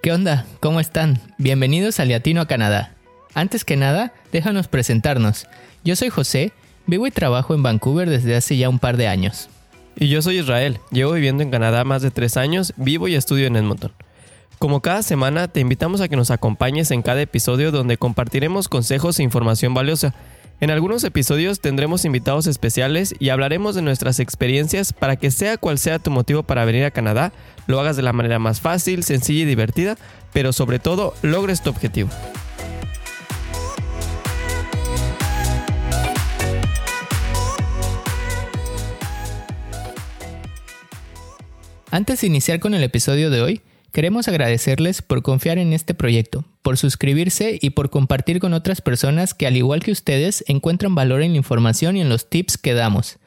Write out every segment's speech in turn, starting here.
¿Qué onda? ¿Cómo están? Bienvenidos a Latino a Canadá. Antes que nada, déjanos presentarnos. Yo soy José, vivo y trabajo en Vancouver desde hace ya un par de años. Y yo soy Israel, llevo viviendo en Canadá más de tres años, vivo y estudio en Edmonton. Como cada semana, te invitamos a que nos acompañes en cada episodio donde compartiremos consejos e información valiosa. En algunos episodios tendremos invitados especiales y hablaremos de nuestras experiencias para que sea cual sea tu motivo para venir a Canadá, lo hagas de la manera más fácil, sencilla y divertida, pero sobre todo logres tu objetivo. Antes de iniciar con el episodio de hoy, queremos agradecerles por confiar en este proyecto, por suscribirse y por compartir con otras personas que al igual que ustedes encuentran valor en la información y en los tips que damos.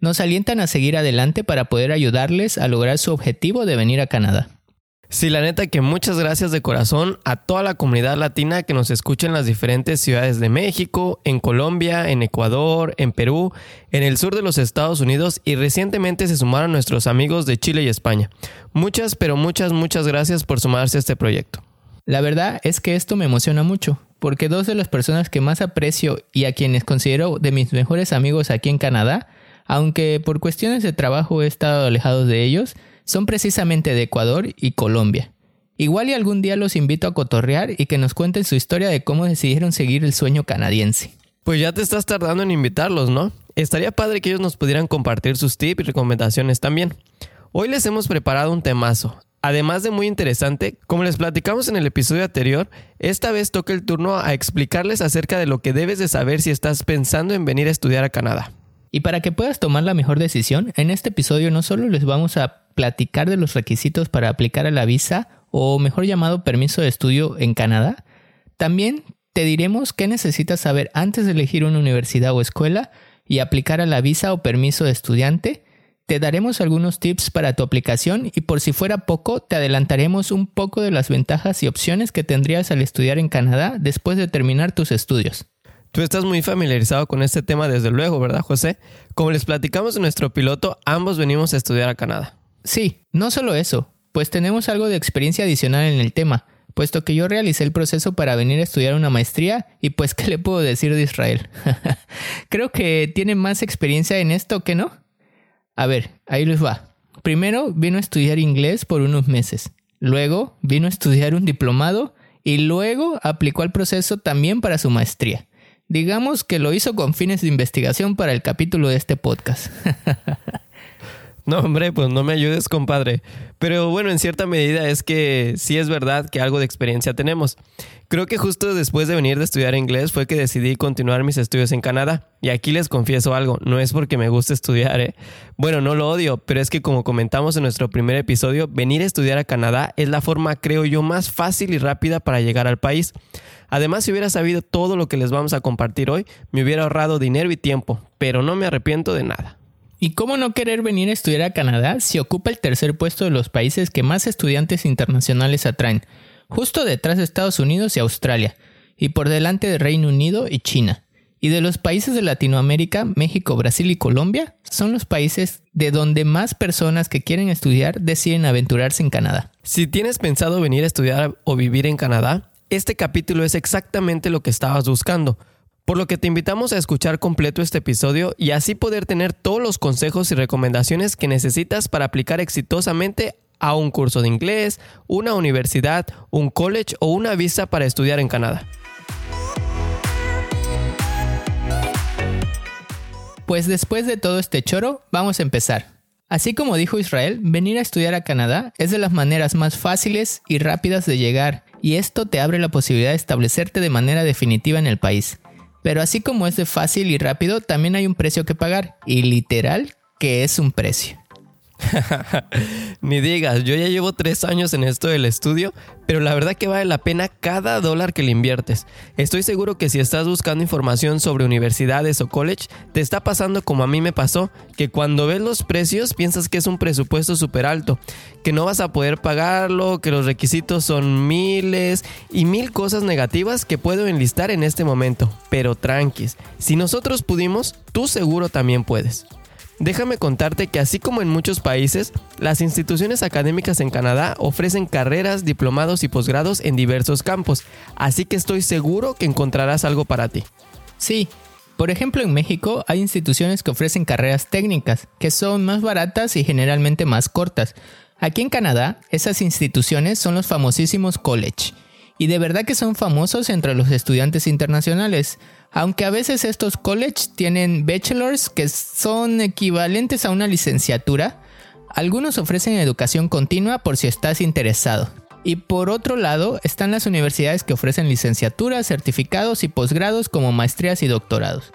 Nos alientan a seguir adelante para poder ayudarles a lograr su objetivo de venir a Canadá. Sí, la neta que muchas gracias de corazón a toda la comunidad latina que nos escucha en las diferentes ciudades de México, en Colombia, en Ecuador, en Perú, en el sur de los Estados Unidos y recientemente se sumaron nuestros amigos de Chile y España. Muchas, pero muchas, muchas gracias por sumarse a este proyecto. La verdad es que esto me emociona mucho, porque dos de las personas que más aprecio y a quienes considero de mis mejores amigos aquí en Canadá, aunque por cuestiones de trabajo he estado alejado de ellos, son precisamente de Ecuador y Colombia. Igual y algún día los invito a cotorrear y que nos cuenten su historia de cómo decidieron seguir el sueño canadiense. Pues ya te estás tardando en invitarlos, ¿no? Estaría padre que ellos nos pudieran compartir sus tips y recomendaciones también. Hoy les hemos preparado un temazo. Además de muy interesante, como les platicamos en el episodio anterior, esta vez toca el turno a explicarles acerca de lo que debes de saber si estás pensando en venir a estudiar a Canadá. Y para que puedas tomar la mejor decisión, en este episodio no solo les vamos a platicar de los requisitos para aplicar a la visa o mejor llamado permiso de estudio en Canadá, también te diremos qué necesitas saber antes de elegir una universidad o escuela y aplicar a la visa o permiso de estudiante. Te daremos algunos tips para tu aplicación y por si fuera poco, te adelantaremos un poco de las ventajas y opciones que tendrías al estudiar en Canadá después de terminar tus estudios. Tú estás muy familiarizado con este tema desde luego, ¿verdad, José? Como les platicamos en nuestro piloto, ambos venimos a estudiar a Canadá. Sí, no solo eso, pues tenemos algo de experiencia adicional en el tema, puesto que yo realicé el proceso para venir a estudiar una maestría y pues qué le puedo decir de Israel. Creo que tiene más experiencia en esto que no. A ver, ahí les va. Primero vino a estudiar inglés por unos meses, luego vino a estudiar un diplomado y luego aplicó el proceso también para su maestría. Digamos que lo hizo con fines de investigación para el capítulo de este podcast. No, hombre, pues no me ayudes, compadre. Pero bueno, en cierta medida es que sí es verdad que algo de experiencia tenemos. Creo que justo después de venir de estudiar inglés fue que decidí continuar mis estudios en Canadá. Y aquí les confieso algo, no es porque me guste estudiar, ¿eh? Bueno, no lo odio, pero es que como comentamos en nuestro primer episodio, venir a estudiar a Canadá es la forma, creo yo, más fácil y rápida para llegar al país. Además, si hubiera sabido todo lo que les vamos a compartir hoy, me hubiera ahorrado dinero y tiempo, pero no me arrepiento de nada. ¿Y cómo no querer venir a estudiar a Canadá si ocupa el tercer puesto de los países que más estudiantes internacionales atraen, justo detrás de Estados Unidos y Australia, y por delante de Reino Unido y China? Y de los países de Latinoamérica, México, Brasil y Colombia son los países de donde más personas que quieren estudiar deciden aventurarse en Canadá. Si tienes pensado venir a estudiar o vivir en Canadá, este capítulo es exactamente lo que estabas buscando, por lo que te invitamos a escuchar completo este episodio y así poder tener todos los consejos y recomendaciones que necesitas para aplicar exitosamente a un curso de inglés, una universidad, un college o una visa para estudiar en Canadá. Pues después de todo este choro, vamos a empezar. Así como dijo Israel, venir a estudiar a Canadá es de las maneras más fáciles y rápidas de llegar y esto te abre la posibilidad de establecerte de manera definitiva en el país. Pero así como es de fácil y rápido, también hay un precio que pagar, y literal que es un precio. Ni digas, yo ya llevo tres años en esto del estudio, pero la verdad que vale la pena cada dólar que le inviertes. Estoy seguro que si estás buscando información sobre universidades o college, te está pasando como a mí me pasó, que cuando ves los precios piensas que es un presupuesto súper alto, que no vas a poder pagarlo, que los requisitos son miles y mil cosas negativas que puedo enlistar en este momento. Pero tranquis, si nosotros pudimos, tú seguro también puedes. Déjame contarte que así como en muchos países, las instituciones académicas en Canadá ofrecen carreras, diplomados y posgrados en diversos campos, así que estoy seguro que encontrarás algo para ti. Sí, por ejemplo en México hay instituciones que ofrecen carreras técnicas, que son más baratas y generalmente más cortas. Aquí en Canadá, esas instituciones son los famosísimos college, y de verdad que son famosos entre los estudiantes internacionales. Aunque a veces estos college tienen bachelors que son equivalentes a una licenciatura, algunos ofrecen educación continua por si estás interesado. Y por otro lado están las universidades que ofrecen licenciaturas, certificados y posgrados como maestrías y doctorados.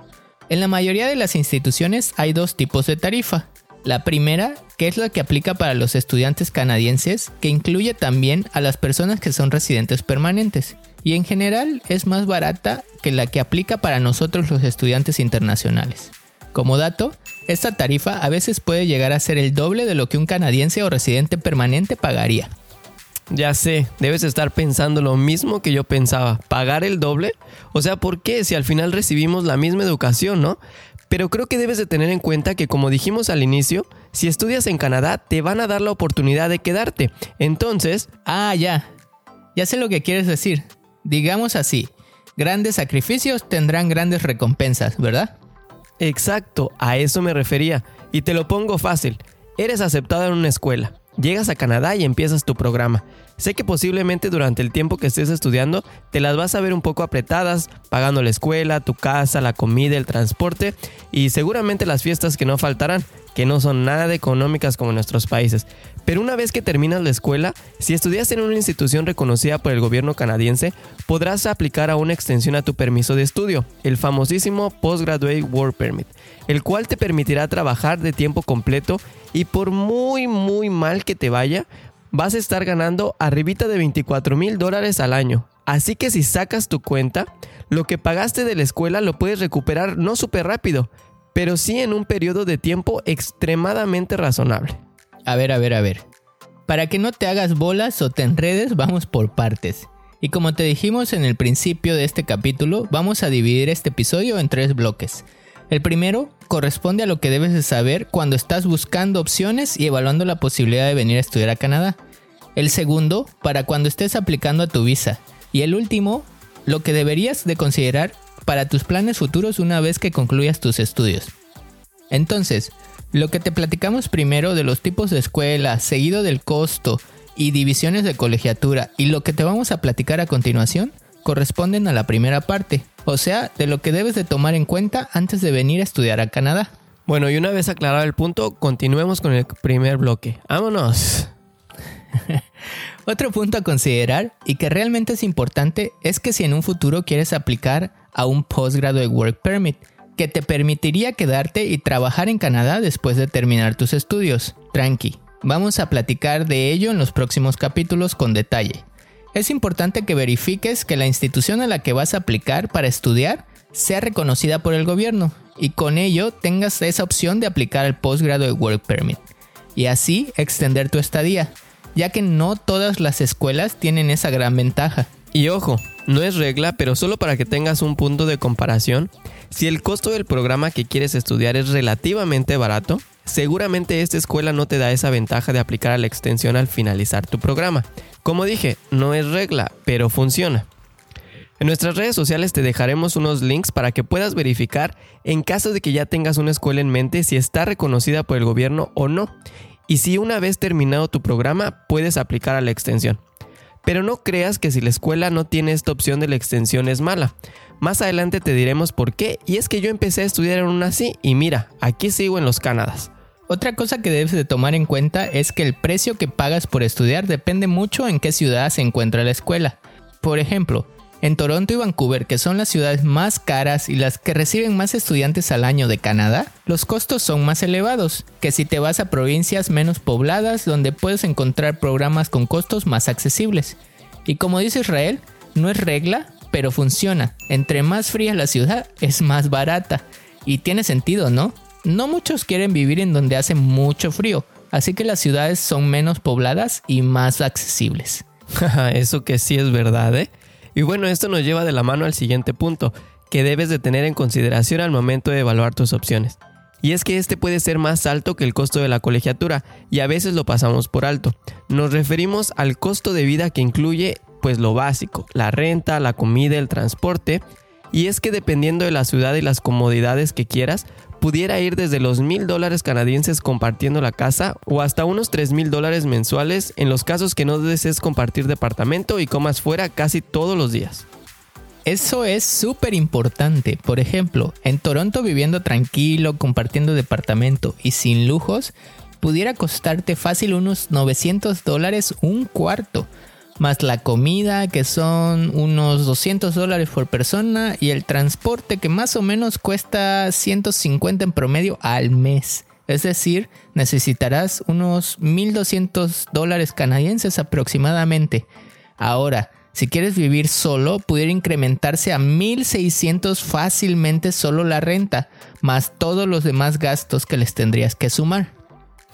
En la mayoría de las instituciones hay dos tipos de tarifa. La primera, que es la que aplica para los estudiantes canadienses, que incluye también a las personas que son residentes permanentes y en general es más barata que la que aplica para nosotros los estudiantes internacionales. Como dato, esta tarifa a veces puede llegar a ser el doble de lo que un canadiense o residente permanente pagaría. Ya sé, debes estar pensando lo mismo que yo pensaba, pagar el doble. O sea, ¿por qué? Si al final recibimos la misma educación, ¿no? Pero creo que debes de tener en cuenta que como dijimos al inicio, si estudias en Canadá te van a dar la oportunidad de quedarte. Entonces... Ah, ya. Ya sé lo que quieres decir. Digamos así, grandes sacrificios tendrán grandes recompensas, ¿verdad? Exacto, a eso me refería. Y te lo pongo fácil. Eres aceptado en una escuela. Llegas a Canadá y empiezas tu programa. Sé que posiblemente durante el tiempo que estés estudiando te las vas a ver un poco apretadas, pagando la escuela, tu casa, la comida, el transporte y seguramente las fiestas que no faltarán, que no son nada económicas como en nuestros países. Pero una vez que terminas la escuela, si estudias en una institución reconocida por el gobierno canadiense, podrás aplicar a una extensión a tu permiso de estudio, el famosísimo Postgraduate Work Permit, el cual te permitirá trabajar de tiempo completo y por muy muy mal que te vaya, vas a estar ganando arribita de 24 mil dólares al año. Así que si sacas tu cuenta, lo que pagaste de la escuela lo puedes recuperar no súper rápido, pero sí en un periodo de tiempo extremadamente razonable. A ver, a ver, a ver. Para que no te hagas bolas o te enredes, vamos por partes. Y como te dijimos en el principio de este capítulo, vamos a dividir este episodio en tres bloques. El primero corresponde a lo que debes de saber cuando estás buscando opciones y evaluando la posibilidad de venir a estudiar a Canadá. El segundo, para cuando estés aplicando a tu visa. Y el último, lo que deberías de considerar para tus planes futuros una vez que concluyas tus estudios. Entonces, lo que te platicamos primero de los tipos de escuela, seguido del costo y divisiones de colegiatura y lo que te vamos a platicar a continuación, corresponden a la primera parte, o sea, de lo que debes de tomar en cuenta antes de venir a estudiar a Canadá. Bueno, y una vez aclarado el punto, continuemos con el primer bloque. ¡Vámonos! Otro punto a considerar y que realmente es importante es que si en un futuro quieres aplicar a un Postgraduate Work Permit, que te permitiría quedarte y trabajar en Canadá después de terminar tus estudios. Tranqui, vamos a platicar de ello en los próximos capítulos con detalle. Es importante que verifiques que la institución a la que vas a aplicar para estudiar sea reconocida por el gobierno y con ello tengas esa opción de aplicar el Postgraduate Work Permit y así extender tu estadía ya que no todas las escuelas tienen esa gran ventaja. Y ojo, no es regla, pero solo para que tengas un punto de comparación, si el costo del programa que quieres estudiar es relativamente barato, seguramente esta escuela no te da esa ventaja de aplicar a la extensión al finalizar tu programa. Como dije, no es regla, pero funciona. En nuestras redes sociales te dejaremos unos links para que puedas verificar en caso de que ya tengas una escuela en mente si está reconocida por el gobierno o no y si una vez terminado tu programa puedes aplicar a la extensión. Pero no creas que si la escuela no tiene esta opción de la extensión es mala. Más adelante te diremos por qué y es que yo empecé a estudiar en una así y mira, aquí sigo en los Canadas. Otra cosa que debes de tomar en cuenta es que el precio que pagas por estudiar depende mucho en qué ciudad se encuentra la escuela. Por ejemplo, en Toronto y Vancouver, que son las ciudades más caras y las que reciben más estudiantes al año de Canadá, los costos son más elevados que si te vas a provincias menos pobladas donde puedes encontrar programas con costos más accesibles. Y como dice Israel, no es regla, pero funciona. Entre más fría la ciudad, es más barata. Y tiene sentido, ¿no? No muchos quieren vivir en donde hace mucho frío, así que las ciudades son menos pobladas y más accesibles. Eso que sí es verdad, ¿eh? Y bueno, esto nos lleva de la mano al siguiente punto, que debes de tener en consideración al momento de evaluar tus opciones. Y es que este puede ser más alto que el costo de la colegiatura y a veces lo pasamos por alto. Nos referimos al costo de vida que incluye pues lo básico, la renta, la comida, el transporte. Y es que dependiendo de la ciudad y las comodidades que quieras, pudiera ir desde los mil dólares canadienses compartiendo la casa o hasta unos tres mil dólares mensuales en los casos que no desees compartir departamento y comas fuera casi todos los días. Eso es súper importante. Por ejemplo, en Toronto viviendo tranquilo, compartiendo departamento y sin lujos, pudiera costarte fácil unos 900 dólares un cuarto, más la comida que son unos 200 dólares por persona y el transporte que más o menos cuesta 150 en promedio al mes. Es decir, necesitarás unos 1.200 dólares canadienses aproximadamente. Ahora, si quieres vivir solo, pudiera incrementarse a 1600 fácilmente solo la renta, más todos los demás gastos que les tendrías que sumar.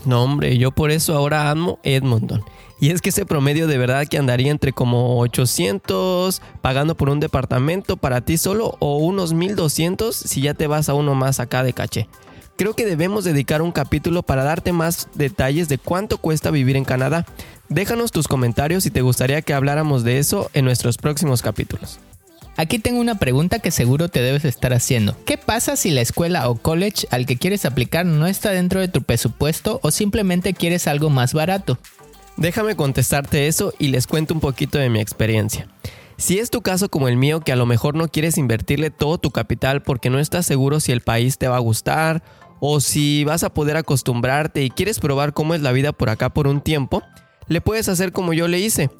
No, hombre, yo por eso ahora amo Edmonton. Y es que ese promedio de verdad que andaría entre como 800 pagando por un departamento para ti solo o unos 1200 si ya te vas a uno más acá de caché. Creo que debemos dedicar un capítulo para darte más detalles de cuánto cuesta vivir en Canadá Déjanos tus comentarios si te gustaría que habláramos de eso en nuestros próximos capítulos. Aquí tengo una pregunta que seguro te debes estar haciendo. ¿Qué pasa si la escuela o college al que quieres aplicar no está dentro de tu presupuesto o simplemente quieres algo más barato? Déjame contestarte eso y les cuento un poquito de mi experiencia. Si es tu caso como el mío, que a lo mejor no quieres invertirle todo tu capital porque no estás seguro si el país te va a gustar o si vas a poder acostumbrarte y quieres probar cómo es la vida por acá por un tiempo, le puedes hacer como yo le hice.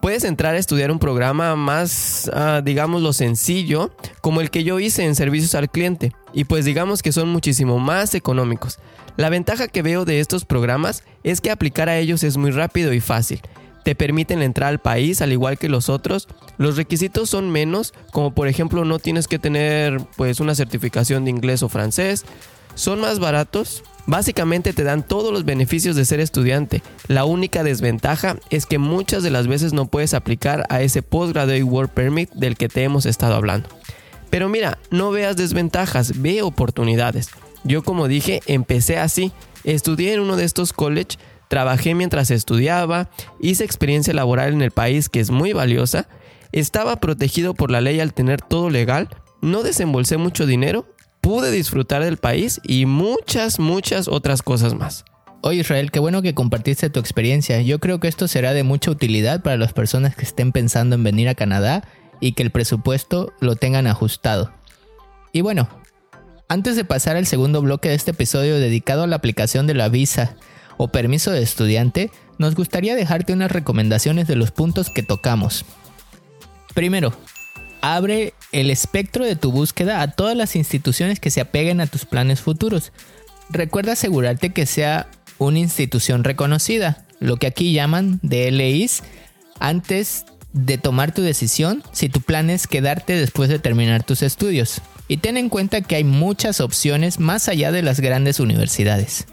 Puedes entrar a estudiar un programa más, ah, digamos, lo sencillo, como el que yo hice en servicios al cliente, y pues digamos que son muchísimo más económicos. La ventaja que veo de estos programas es que aplicar a ellos es muy rápido y fácil. Te permiten entrar al país al igual que los otros. Los requisitos son menos, como por ejemplo no tienes que tener pues una certificación de inglés o francés. Son más baratos, Básicamente te dan todos los beneficios de ser estudiante. La única desventaja es que muchas de las veces no puedes aplicar a ese Postgraduate Work Permit del que te hemos estado hablando. Pero mira, no veas desventajas, ve oportunidades. Yo como dije, empecé así. Estudié en uno de estos college, trabajé mientras estudiaba, hice experiencia laboral en el país que es muy valiosa, estaba protegido por la ley al tener todo legal, no desembolsé mucho dinero pude disfrutar del país y muchas, muchas otras cosas más. Oye Israel, qué bueno que compartiste tu experiencia. Yo creo que esto será de mucha utilidad para las personas que estén pensando en venir a Canadá y que el presupuesto lo tengan ajustado. Y bueno, antes de pasar al segundo bloque de este episodio dedicado a la aplicación de la visa o permiso de estudiante, nos gustaría dejarte unas recomendaciones de los puntos que tocamos. Primero, abre el espectro de tu búsqueda a todas las instituciones que se apeguen a tus planes futuros. Recuerda asegurarte que sea una institución reconocida, lo que aquí llaman DLIs, antes de tomar tu decisión si tu plan es quedarte después de terminar tus estudios. Y ten en cuenta que hay muchas opciones más allá de las grandes universidades.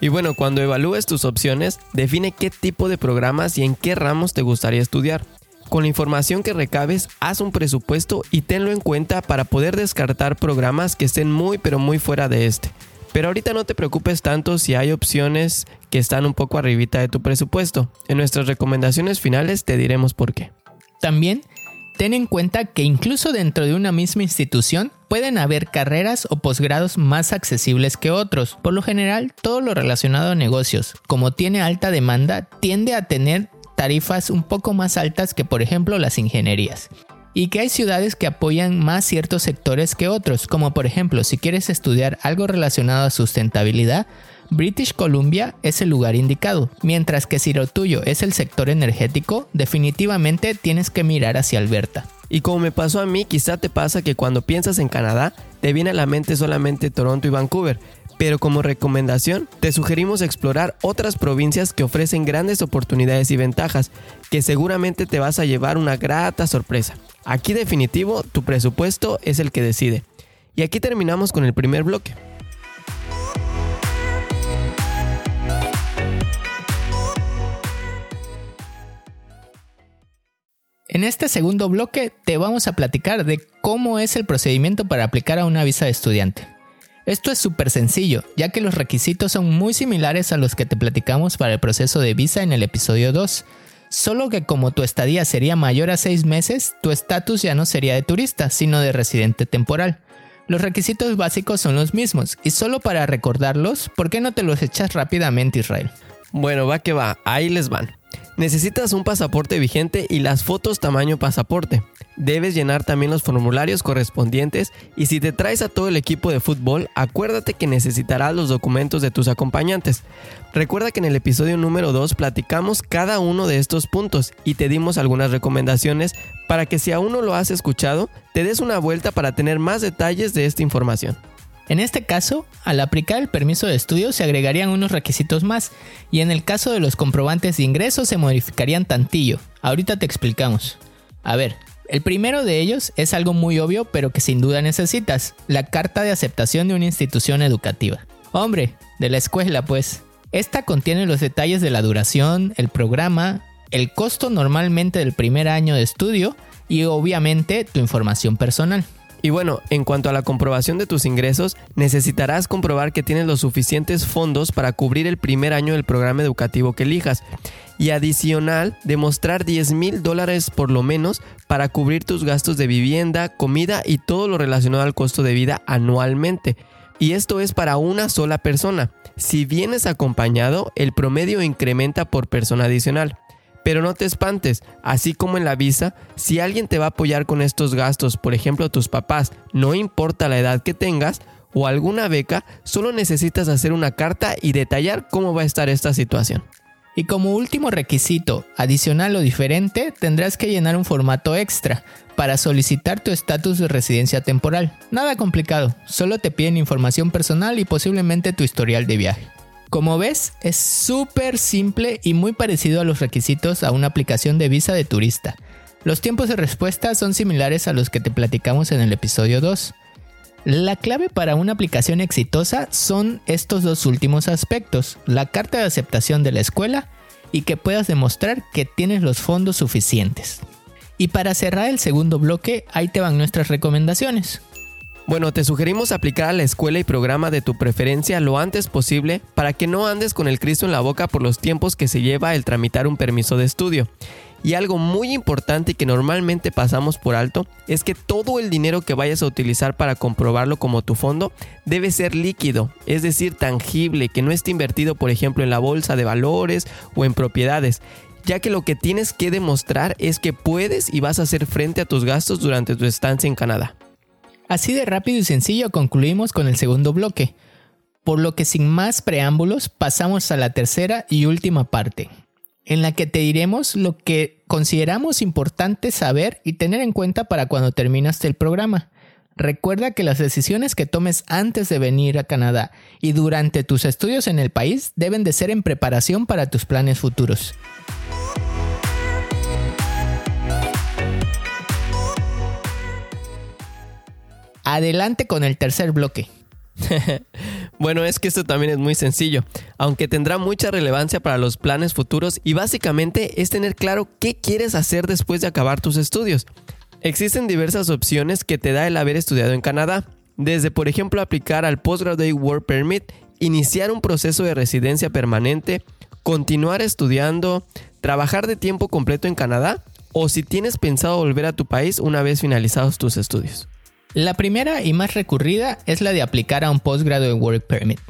Y bueno, cuando evalúes tus opciones, define qué tipo de programas y en qué ramos te gustaría estudiar. Con la información que recabes, haz un presupuesto y tenlo en cuenta para poder descartar programas que estén muy pero muy fuera de este. Pero ahorita no te preocupes tanto si hay opciones que están un poco arribita de tu presupuesto. En nuestras recomendaciones finales te diremos por qué. También ten en cuenta que incluso dentro de una misma institución pueden haber carreras o posgrados más accesibles que otros. Por lo general, todo lo relacionado a negocios, como tiene alta demanda, tiende a tener tarifas un poco más altas que por ejemplo las ingenierías. Y que hay ciudades que apoyan más ciertos sectores que otros, como por ejemplo si quieres estudiar algo relacionado a sustentabilidad, British Columbia es el lugar indicado, mientras que si lo tuyo es el sector energético, definitivamente tienes que mirar hacia Alberta. Y como me pasó a mí, quizá te pasa que cuando piensas en Canadá, te viene a la mente solamente Toronto y Vancouver, pero como recomendación te sugerimos explorar otras provincias que ofrecen grandes oportunidades y ventajas, que seguramente te vas a llevar una grata sorpresa. Aquí definitivo, tu presupuesto es el que decide. Y aquí terminamos con el primer bloque. En este segundo bloque te vamos a platicar de cómo es el procedimiento para aplicar a una visa de estudiante. Esto es súper sencillo, ya que los requisitos son muy similares a los que te platicamos para el proceso de visa en el episodio 2. Solo que como tu estadía sería mayor a 6 meses, tu estatus ya no sería de turista, sino de residente temporal. Los requisitos básicos son los mismos, y solo para recordarlos, ¿por qué no te los echas rápidamente Israel? Bueno, va que va, ahí les van. Necesitas un pasaporte vigente y las fotos tamaño pasaporte. Debes llenar también los formularios correspondientes y si te traes a todo el equipo de fútbol, acuérdate que necesitarás los documentos de tus acompañantes. Recuerda que en el episodio número 2 platicamos cada uno de estos puntos y te dimos algunas recomendaciones para que si aún no lo has escuchado, te des una vuelta para tener más detalles de esta información. En este caso, al aplicar el permiso de estudio se agregarían unos requisitos más y en el caso de los comprobantes de ingreso se modificarían tantillo. Ahorita te explicamos. A ver, el primero de ellos es algo muy obvio pero que sin duda necesitas, la carta de aceptación de una institución educativa. Hombre, de la escuela pues. Esta contiene los detalles de la duración, el programa, el costo normalmente del primer año de estudio y obviamente tu información personal. Y bueno, en cuanto a la comprobación de tus ingresos, necesitarás comprobar que tienes los suficientes fondos para cubrir el primer año del programa educativo que elijas. Y adicional, demostrar 10 mil dólares por lo menos para cubrir tus gastos de vivienda, comida y todo lo relacionado al costo de vida anualmente. Y esto es para una sola persona. Si vienes acompañado, el promedio incrementa por persona adicional. Pero no te espantes, así como en la visa, si alguien te va a apoyar con estos gastos, por ejemplo tus papás, no importa la edad que tengas, o alguna beca, solo necesitas hacer una carta y detallar cómo va a estar esta situación. Y como último requisito, adicional o diferente, tendrás que llenar un formato extra para solicitar tu estatus de residencia temporal. Nada complicado, solo te piden información personal y posiblemente tu historial de viaje. Como ves, es súper simple y muy parecido a los requisitos a una aplicación de visa de turista. Los tiempos de respuesta son similares a los que te platicamos en el episodio 2. La clave para una aplicación exitosa son estos dos últimos aspectos, la carta de aceptación de la escuela y que puedas demostrar que tienes los fondos suficientes. Y para cerrar el segundo bloque, ahí te van nuestras recomendaciones. Bueno, te sugerimos aplicar a la escuela y programa de tu preferencia lo antes posible para que no andes con el Cristo en la boca por los tiempos que se lleva el tramitar un permiso de estudio. Y algo muy importante que normalmente pasamos por alto es que todo el dinero que vayas a utilizar para comprobarlo como tu fondo debe ser líquido, es decir, tangible, que no esté invertido por ejemplo en la bolsa de valores o en propiedades, ya que lo que tienes que demostrar es que puedes y vas a hacer frente a tus gastos durante tu estancia en Canadá. Así de rápido y sencillo concluimos con el segundo bloque, por lo que sin más preámbulos pasamos a la tercera y última parte, en la que te diremos lo que consideramos importante saber y tener en cuenta para cuando terminaste el programa. Recuerda que las decisiones que tomes antes de venir a Canadá y durante tus estudios en el país deben de ser en preparación para tus planes futuros. Adelante con el tercer bloque. bueno, es que esto también es muy sencillo, aunque tendrá mucha relevancia para los planes futuros y básicamente es tener claro qué quieres hacer después de acabar tus estudios. Existen diversas opciones que te da el haber estudiado en Canadá, desde por ejemplo aplicar al Postgraduate Work Permit, iniciar un proceso de residencia permanente, continuar estudiando, trabajar de tiempo completo en Canadá o si tienes pensado volver a tu país una vez finalizados tus estudios. La primera y más recurrida es la de aplicar a un Postgraduate Work Permit.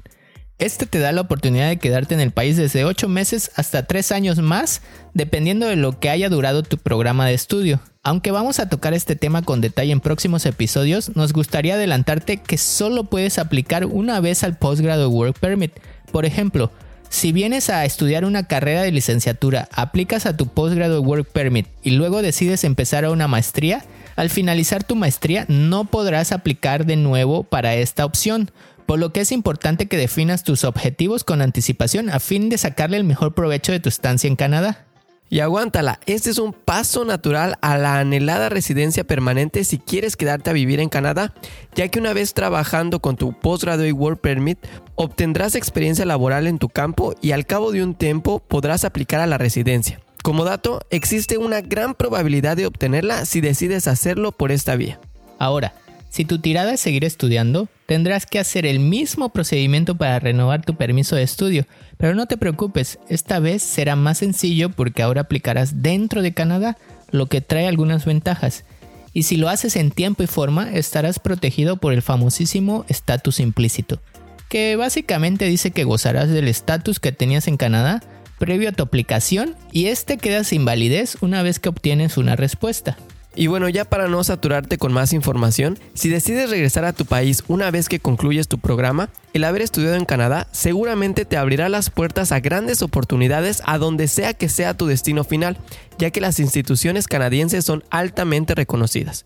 Este te da la oportunidad de quedarte en el país desde 8 meses hasta 3 años más, dependiendo de lo que haya durado tu programa de estudio. Aunque vamos a tocar este tema con detalle en próximos episodios, nos gustaría adelantarte que solo puedes aplicar una vez al Postgraduate Work Permit. Por ejemplo, si vienes a estudiar una carrera de licenciatura, aplicas a tu Postgraduate Work Permit y luego decides empezar a una maestría, al finalizar tu maestría no podrás aplicar de nuevo para esta opción, por lo que es importante que definas tus objetivos con anticipación a fin de sacarle el mejor provecho de tu estancia en Canadá. Y aguántala, este es un paso natural a la anhelada residencia permanente si quieres quedarte a vivir en Canadá, ya que una vez trabajando con tu Postgraduate Work Permit, obtendrás experiencia laboral en tu campo y al cabo de un tiempo podrás aplicar a la residencia. Como dato, existe una gran probabilidad de obtenerla si decides hacerlo por esta vía. Ahora, Si tu tirada es seguir estudiando, tendrás que hacer el mismo procedimiento para renovar tu permiso de estudio, pero no te preocupes, esta vez será más sencillo porque ahora aplicarás dentro de Canadá, lo que trae algunas ventajas. Y si lo haces en tiempo y forma, estarás protegido por el famosísimo estatus implícito, que básicamente dice que gozarás del estatus que tenías en Canadá previo a tu aplicación y este queda sin validez una vez que obtienes una respuesta. Y bueno, ya para no saturarte con más información, si decides regresar a tu país una vez que concluyes tu programa, el haber estudiado en Canadá seguramente te abrirá las puertas a grandes oportunidades a donde sea que sea tu destino final, ya que las instituciones canadienses son altamente reconocidas.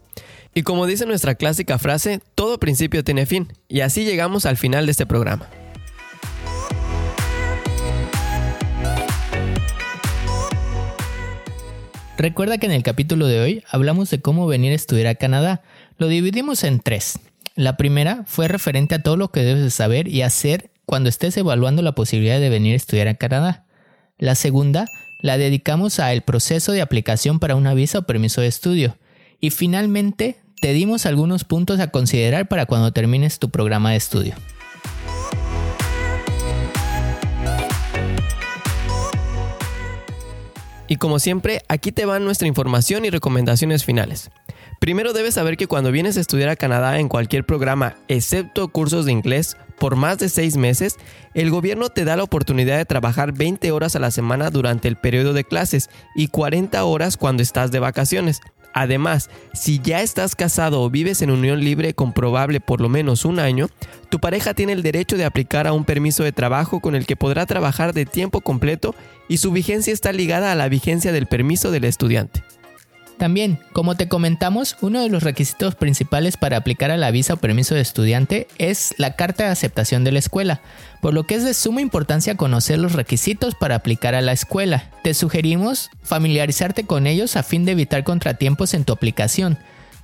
Y como dice nuestra clásica frase, todo principio tiene fin, y así llegamos al final de este programa. Recuerda que en el capítulo de hoy hablamos de cómo venir a estudiar a Canadá. Lo dividimos en tres. La primera fue referente a todo lo que debes saber y hacer cuando estés evaluando la posibilidad de venir a estudiar a Canadá. La segunda la dedicamos al proceso de aplicación para una visa o permiso de estudio. Y finalmente te dimos algunos puntos a considerar para cuando termines tu programa de estudio. Y como siempre, aquí te van nuestra información y recomendaciones finales. Primero debes saber que cuando vienes a estudiar a Canadá en cualquier programa, excepto cursos de inglés, por más de 6 meses, el gobierno te da la oportunidad de trabajar 20 horas a la semana durante el periodo de clases y 40 horas cuando estás de vacaciones. Además, si ya estás casado o vives en unión libre comprobable por lo menos un año, tu pareja tiene el derecho de aplicar a un permiso de trabajo con el que podrá trabajar de tiempo completo y su vigencia está ligada a la vigencia del permiso del estudiante. También, como te comentamos, uno de los requisitos principales para aplicar a la visa o permiso de estudiante es la carta de aceptación de la escuela, por lo que es de suma importancia conocer los requisitos para aplicar a la escuela. Te sugerimos familiarizarte con ellos a fin de evitar contratiempos en tu aplicación.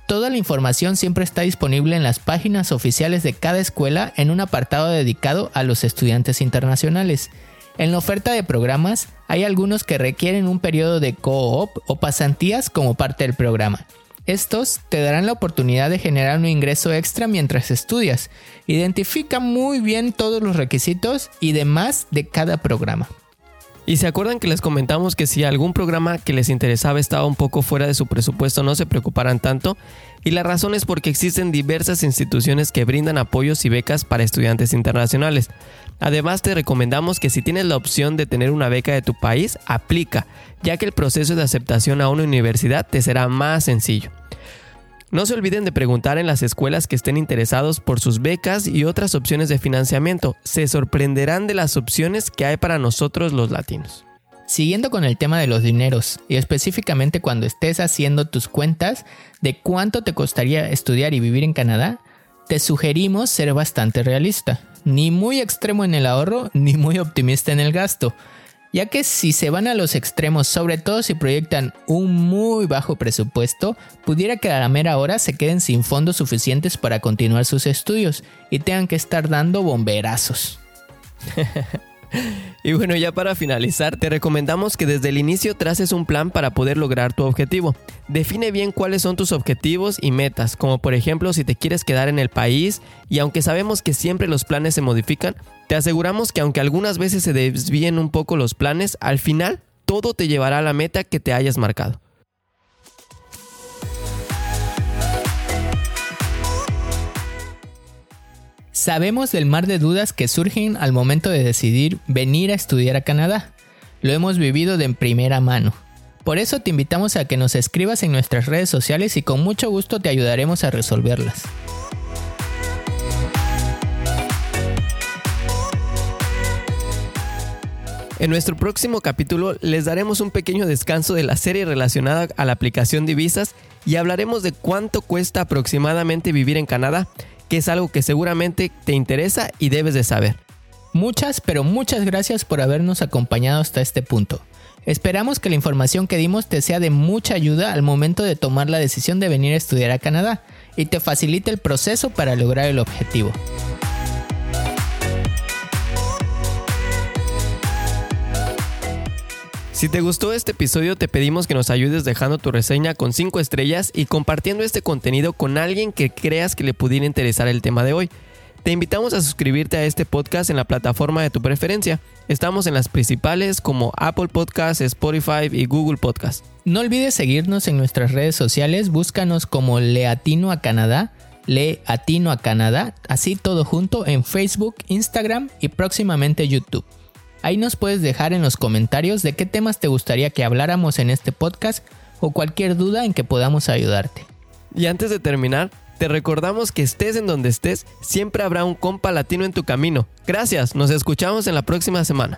Toda la información siempre está disponible en las páginas oficiales de cada escuela en un apartado dedicado a los estudiantes internacionales. En la oferta de programas hay algunos que requieren un periodo de co-op o pasantías como parte del programa. Estos te darán la oportunidad de generar un ingreso extra mientras estudias. Identifica muy bien todos los requisitos y demás de cada programa. Y se acuerdan que les comentamos que si algún programa que les interesaba estaba un poco fuera de su presupuesto no se preocuparan tanto. Y la razón es porque existen diversas instituciones que brindan apoyos y becas para estudiantes internacionales. Además te recomendamos que si tienes la opción de tener una beca de tu país, aplica, ya que el proceso de aceptación a una universidad te será más sencillo. No se olviden de preguntar en las escuelas que estén interesados por sus becas y otras opciones de financiamiento. Se sorprenderán de las opciones que hay para nosotros los latinos. Siguiendo con el tema de los dineros, y específicamente cuando estés haciendo tus cuentas de cuánto te costaría estudiar y vivir en Canadá, te sugerimos ser bastante realista, ni muy extremo en el ahorro, ni muy optimista en el gasto ya que si se van a los extremos, sobre todo si proyectan un muy bajo presupuesto, pudiera que a la mera hora se queden sin fondos suficientes para continuar sus estudios y tengan que estar dando bomberazos. Y bueno, ya para finalizar, te recomendamos que desde el inicio traces un plan para poder lograr tu objetivo. Define bien cuáles son tus objetivos y metas, como por ejemplo si te quieres quedar en el país y aunque sabemos que siempre los planes se modifican, te aseguramos que aunque algunas veces se desvíen un poco los planes, al final todo te llevará a la meta que te hayas marcado. Sabemos del mar de dudas que surgen al momento de decidir venir a estudiar a Canadá. Lo hemos vivido de primera mano. Por eso te invitamos a que nos escribas en nuestras redes sociales y con mucho gusto te ayudaremos a resolverlas. En nuestro próximo capítulo les daremos un pequeño descanso de la serie relacionada a la aplicación de visas y hablaremos de cuánto cuesta aproximadamente vivir en Canadá que es algo que seguramente te interesa y debes de saber. Muchas, pero muchas gracias por habernos acompañado hasta este punto. Esperamos que la información que dimos te sea de mucha ayuda al momento de tomar la decisión de venir a estudiar a Canadá y te facilite el proceso para lograr el objetivo. Si te gustó este episodio te pedimos que nos ayudes dejando tu reseña con 5 estrellas y compartiendo este contenido con alguien que creas que le pudiera interesar el tema de hoy. Te invitamos a suscribirte a este podcast en la plataforma de tu preferencia. Estamos en las principales como Apple Podcasts, Spotify y Google Podcasts. No olvides seguirnos en nuestras redes sociales, búscanos como Leatino a Canadá, Leatino a Canadá, así todo junto en Facebook, Instagram y próximamente YouTube. Ahí nos puedes dejar en los comentarios de qué temas te gustaría que habláramos en este podcast o cualquier duda en que podamos ayudarte. Y antes de terminar, te recordamos que estés en donde estés, siempre habrá un compa latino en tu camino. Gracias, nos escuchamos en la próxima semana.